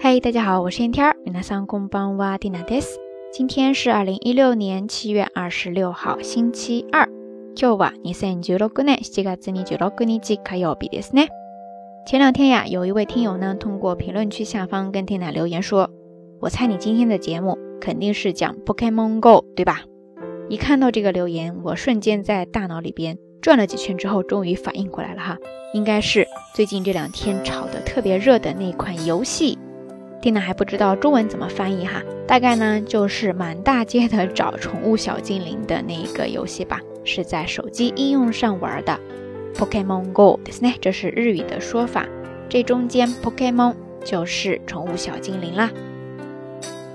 嗨，大家好，我是天天儿。皆さんこんばんは、Tina です。今天是二零一六年七月二十六号，星期二。今日は二千十六年七月二十六日火曜日ですね。前两天呀，有一位听友呢，通过评论区下方跟 Tina 留言说：“我猜你今天的节目肯定是讲 Pokemon Go，对吧？”一看到这个留言，我瞬间在大脑里边转了几圈之后，终于反应过来了哈，应该是最近这两天炒得特别热的那款游戏。 蒂娜还不知道中文怎么翻译哈，大概呢就是满大街的找宠物小精灵的那个游戏吧，是在手机应用上玩的。Pokemon Go，对不这是日语的说法。这中间 Pokemon 就是宠物小精灵啦。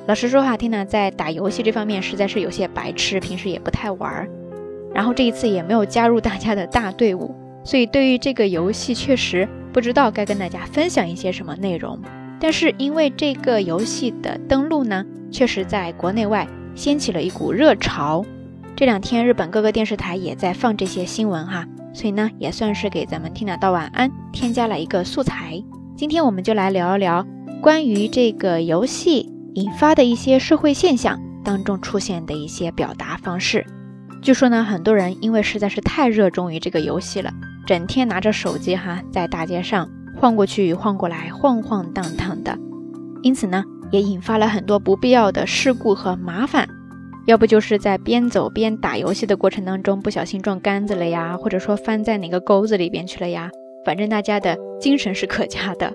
老实说哈，蒂娜在打游戏这方面实在是有些白痴，平时也不太玩，然后这一次也没有加入大家的大队伍，所以对于这个游戏确实不知道该跟大家分享一些什么内容。但是因为这个游戏的登录呢，确实在国内外掀起了一股热潮。这两天日本各个电视台也在放这些新闻哈，所以呢也算是给咱们听得到晚安添加了一个素材。今天我们就来聊一聊关于这个游戏引发的一些社会现象当中出现的一些表达方式。据说呢，很多人因为实在是太热衷于这个游戏了，整天拿着手机哈在大街上。晃过去，晃过来，晃晃荡荡的，因此呢，也引发了很多不必要的事故和麻烦。要不就是在边走边打游戏的过程当中不小心撞杆子了呀，或者说翻在哪个沟子里边去了呀。反正大家的精神是可嘉的。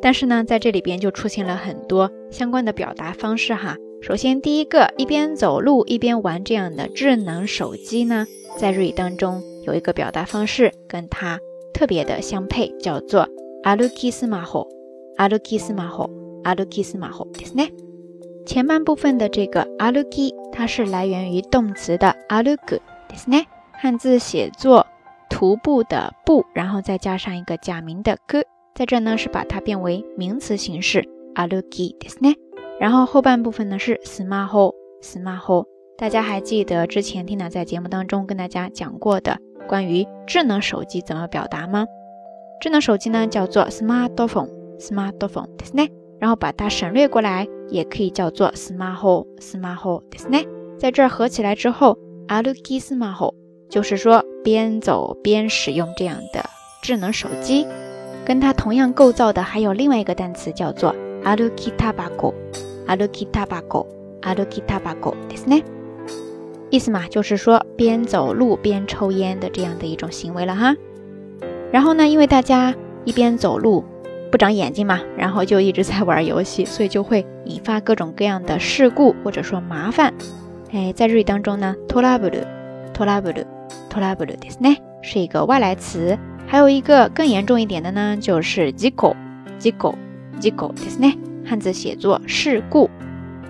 但是呢，在这里边就出现了很多相关的表达方式哈。首先，第一个，一边走路一边玩这样的智能手机呢，在日语当中有一个表达方式跟它特别的相配，叫做。歩きスマホ、歩きスマホ、歩きスマホですね。前半部分的这个歩き，它是来源于动词的歩くですね。汉字写作徒步的步，然后再加上一个假名的く，在这呢是把它变为名词形式歩きですね。然后后半部分呢是スマホ、スマホ。大家还记得之前 Tina 在节目当中跟大家讲过的关于智能手机怎么表达吗？ 智能手机呢叫做 smartphone，smartphone，ですね。然后把它省略过来，也可以叫做 smartphone，smartphone，ですね。在这儿合起来之后，歩きスマホ就是说边走边使用这样的智能手机。跟它同样构造的还有另外一个单词叫做歩きタバコ，歩きタバコ，歩きタバコ，ですね。意思嘛就是说边走路边抽烟的这样的一种行为了哈。 然后呢，因为大家一边走路不长眼睛嘛，然后就一直在玩游戏，所以就会引发各种各样的事故或者说麻烦。哎，在日语当中呢，トラブル、トラブル、トラブルですね，是一个外来词。还有一个更严重一点的呢，就是事故、事故、事故ですね，汉字写作事故。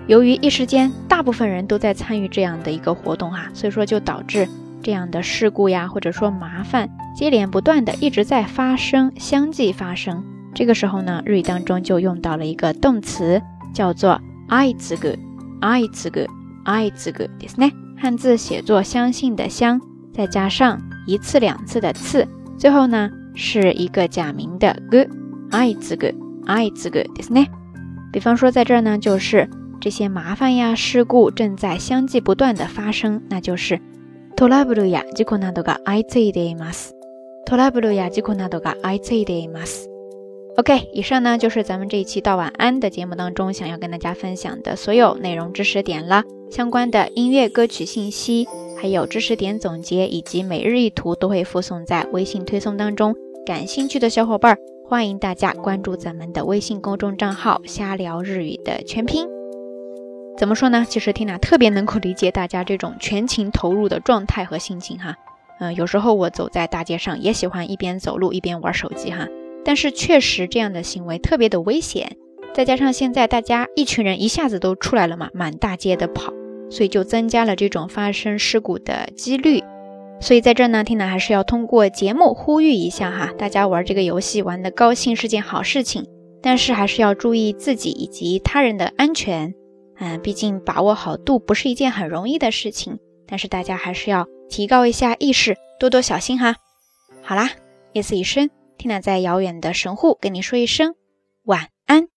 由于一时间大部分人都在参与这样的一个活动哈，所以说就导致。 这样的事故呀，或者说麻烦，接连不断的一直在发生，相继发生。这个时候呢，日语当中就用到了一个动词，叫做爱字个，爱字个，爱字个，ですね。汉字写作相信的相，再加上一次两次的次，最后呢是一个假名的个，爱字个，爱字个，ですね。比方说在这儿呢，就是这些麻烦呀、事故正在相继不断的发生，那就是。 トラブルや事故などが相次いでいます。トラブルや事故などが相次いでいます。OK，以上呢就是咱们这一期到晚安的节目当中想要跟大家分享的所有内容知识点了。相关的音乐歌曲信息，还有知识点总结以及每日一图都会附送在微信推送当中。感兴趣的小伙伴，欢迎大家关注咱们的微信公众账号“瞎聊日语”的全拼。 怎么说呢？其实缇娜特别能够理解大家这种全情投入的状态和心情哈。嗯，有时候我走在大街上也喜欢一边走路一边玩手机哈。但是确实这样的行为特别的危险，再加上现在大家一群人一下子都出来了嘛，满大街的跑，所以就增加了这种发生事故的几率。所以在这呢，缇娜还是要通过节目呼吁一下哈，大家玩这个游戏玩的高兴是件好事情，但是还是要注意自己以及他人的安全。嗯，毕竟把握好度不是一件很容易的事情，但是大家还是要提高一下意识，多多小心哈。好啦，夜色已深，听娜在遥远的神户跟你说一声晚安。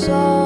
sol.